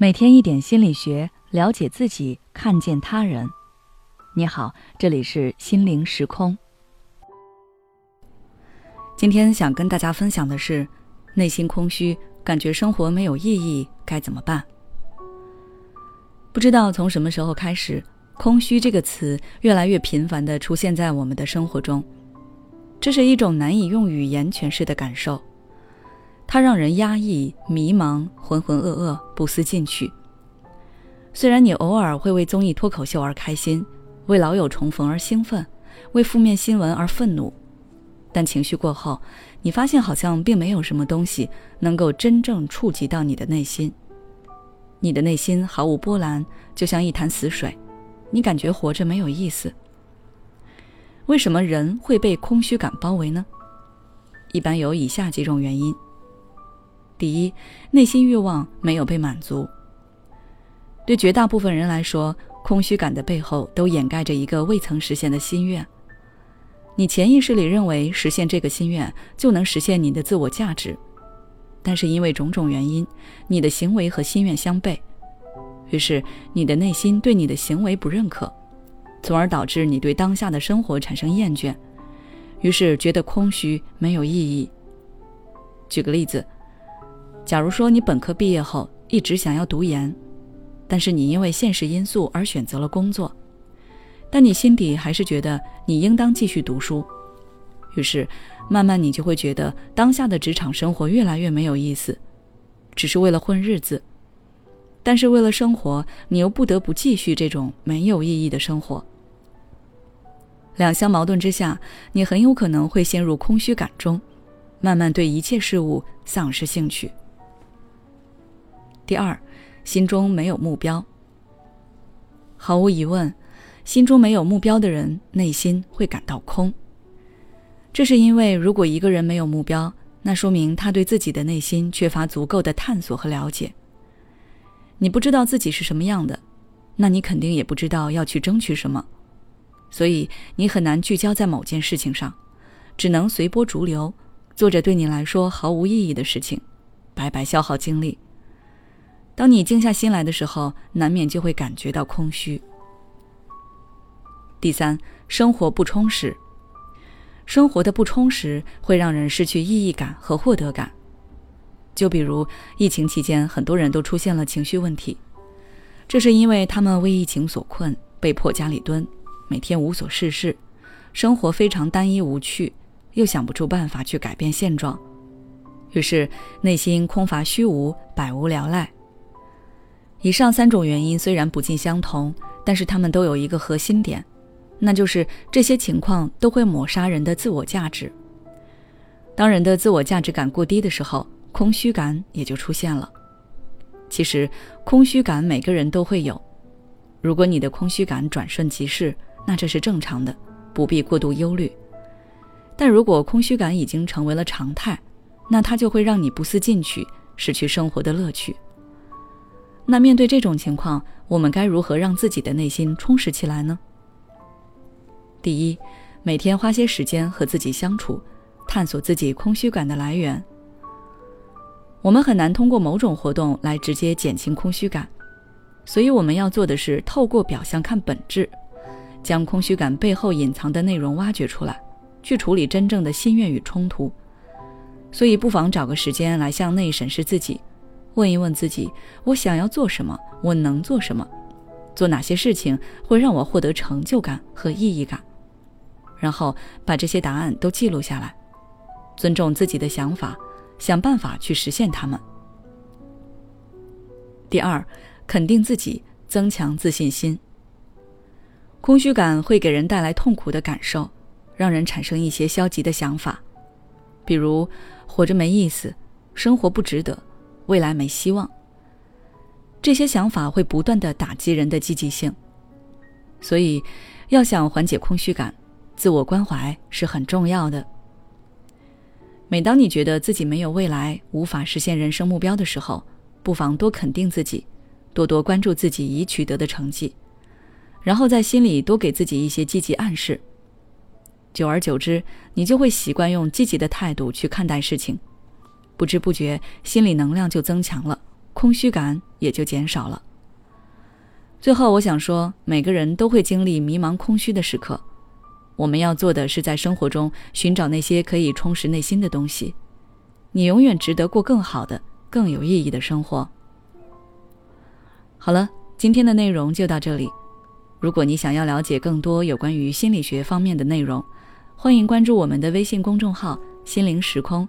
每天一点心理学，了解自己，看见他人。你好，这里是心灵时空。今天想跟大家分享的是，内心空虚，感觉生活没有意义，该怎么办？不知道从什么时候开始，“空虚”这个词越来越频繁的出现在我们的生活中，这是一种难以用语言诠释的感受。它让人压抑、迷茫、浑浑噩噩、不思进取。虽然你偶尔会为综艺脱口秀而开心，为老友重逢而兴奋，为负面新闻而愤怒，但情绪过后，你发现好像并没有什么东西能够真正触及到你的内心。你的内心毫无波澜，就像一潭死水，你感觉活着没有意思。为什么人会被空虚感包围呢？一般有以下几种原因。第一，内心欲望没有被满足。对绝大部分人来说，空虚感的背后都掩盖着一个未曾实现的心愿。你潜意识里认为实现这个心愿就能实现你的自我价值，但是因为种种原因，你的行为和心愿相悖，于是你的内心对你的行为不认可，从而导致你对当下的生活产生厌倦，于是觉得空虚没有意义。举个例子。假如说你本科毕业后一直想要读研，但是你因为现实因素而选择了工作，但你心底还是觉得你应当继续读书，于是慢慢你就会觉得当下的职场生活越来越没有意思，只是为了混日子，但是为了生活，你又不得不继续这种没有意义的生活。两相矛盾之下，你很有可能会陷入空虚感中，慢慢对一切事物丧失兴趣。第二，心中没有目标。毫无疑问，心中没有目标的人，内心会感到空。这是因为，如果一个人没有目标，那说明他对自己的内心缺乏足够的探索和了解。你不知道自己是什么样的，那你肯定也不知道要去争取什么，所以你很难聚焦在某件事情上，只能随波逐流，做着对你来说毫无意义的事情，白白消耗精力。当你静下心来的时候，难免就会感觉到空虚。第三，生活不充实。生活的不充实会让人失去意义感和获得感。就比如疫情期间，很多人都出现了情绪问题，这是因为他们为疫情所困，被迫家里蹲，每天无所事事，生活非常单一无趣，又想不出办法去改变现状，于是内心空乏虚无，百无聊赖。以上三种原因虽然不尽相同，但是他们都有一个核心点，那就是这些情况都会抹杀人的自我价值。当人的自我价值感过低的时候，空虚感也就出现了。其实，空虚感每个人都会有。如果你的空虚感转瞬即逝，那这是正常的，不必过度忧虑。但如果空虚感已经成为了常态，那它就会让你不思进取，失去生活的乐趣。那面对这种情况，我们该如何让自己的内心充实起来呢？第一，每天花些时间和自己相处，探索自己空虚感的来源。我们很难通过某种活动来直接减轻空虚感，所以我们要做的是透过表象看本质，将空虚感背后隐藏的内容挖掘出来，去处理真正的心愿与冲突。所以，不妨找个时间来向内审视自己。问一问自己：我想要做什么？我能做什么？做哪些事情会让我获得成就感和意义感？然后把这些答案都记录下来，尊重自己的想法，想办法去实现它们。第二，肯定自己，增强自信心。空虚感会给人带来痛苦的感受，让人产生一些消极的想法，比如活着没意思，生活不值得。未来没希望。这些想法会不断的打击人的积极性，所以要想缓解空虚感，自我关怀是很重要的。每当你觉得自己没有未来，无法实现人生目标的时候，不妨多肯定自己，多多关注自己已取得的成绩，然后在心里多给自己一些积极暗示。久而久之，你就会习惯用积极的态度去看待事情。不知不觉，心理能量就增强了，空虚感也就减少了。最后，我想说，每个人都会经历迷茫、空虚的时刻。我们要做的是在生活中寻找那些可以充实内心的东西。你永远值得过更好的、更有意义的生活。好了，今天的内容就到这里。如果你想要了解更多有关于心理学方面的内容，欢迎关注我们的微信公众号“心灵时空”，